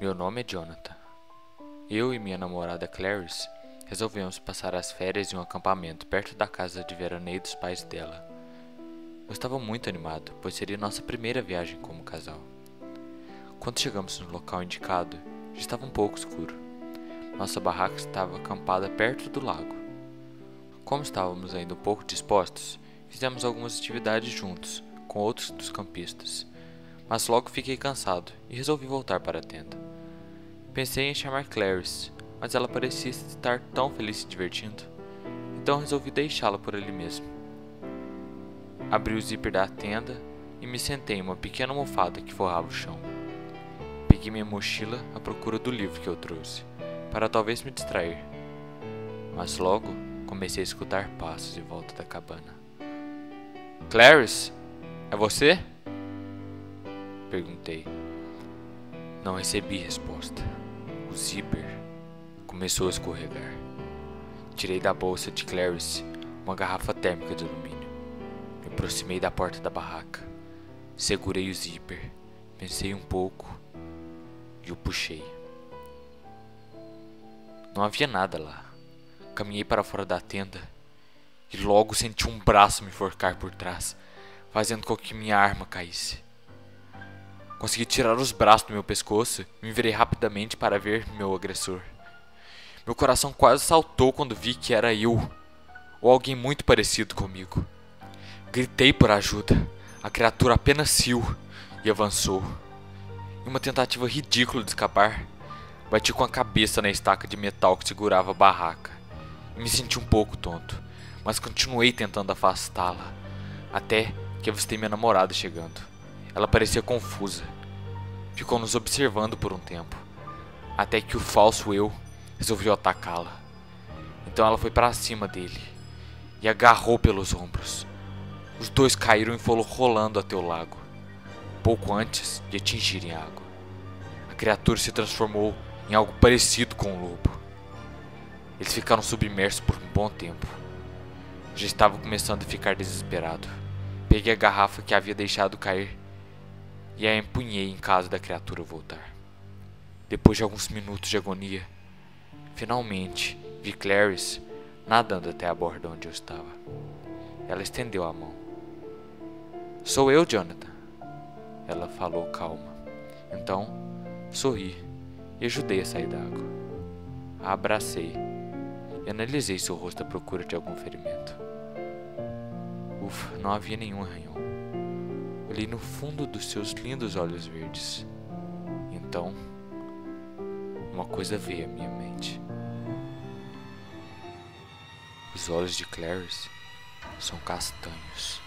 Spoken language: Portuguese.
Meu nome é Jonathan. Eu e minha namorada Clarice resolvemos passar as férias em um acampamento perto da casa de veraneio dos pais dela. Eu estava muito animado, pois seria nossa primeira viagem como casal. Quando chegamos no local indicado, já estava um pouco escuro. Nossa barraca estava acampada perto do lago. Como estávamos ainda um pouco dispostos, fizemos algumas atividades juntos com outros dos campistas, mas logo fiquei cansado e resolvi voltar para a tenda. Pensei em chamar Clarice, mas ela parecia estar tão feliz se divertindo, então resolvi deixá-la por ali mesmo. Abri o zíper da tenda e me sentei em uma pequena almofada que forrava o chão. Peguei minha mochila à procura do livro que eu trouxe, para talvez me distrair. Mas logo comecei a escutar passos em volta da cabana. Clarice, é você? Perguntei. Não recebi resposta. O zíper começou a escorregar. Tirei da bolsa de Clarice uma garrafa térmica de alumínio. Me aproximei da porta da barraca. Segurei o zíper. Pensei um pouco e o puxei. Não havia nada lá. Caminhei para fora da tenda e logo senti um braço me forcar por trás, fazendo com que minha arma caísse. Consegui tirar os braços do meu pescoço e me virei rapidamente para ver meu agressor. Meu coração quase saltou quando vi que era eu, ou alguém muito parecido comigo. Gritei por ajuda. A criatura apenas riu e avançou. Em uma tentativa ridícula de escapar, bati com a cabeça na estaca de metal que segurava a barraca e me senti um pouco tonto, mas continuei tentando afastá-la, até que avistei minha namorada chegando. Ela parecia confusa. Ficou nos observando por um tempo, até que o falso eu resolveu atacá-la. Então ela foi para cima dele e agarrou pelos ombros. Os dois caíram e foram rolando até o lago, pouco antes de atingirem a água. A criatura se transformou em algo parecido com um lobo. Eles ficaram submersos por um bom tempo. Já estava começando a ficar desesperado. Peguei a garrafa que havia deixado cair e a empunhei em caso da criatura voltar. Depois de alguns minutos de agonia, finalmente vi Clarice nadando até a borda onde eu estava. Ela estendeu a mão. Sou eu, Jonathan. Ela falou calma. Então, sorri e ajudei a sair da água. A abracei e analisei seu rosto à procura de algum ferimento. Ufa, não havia nenhum arranhão. Olhei no fundo dos seus lindos olhos verdes. Então, uma coisa veio à minha mente. Os olhos de Clarice são castanhos.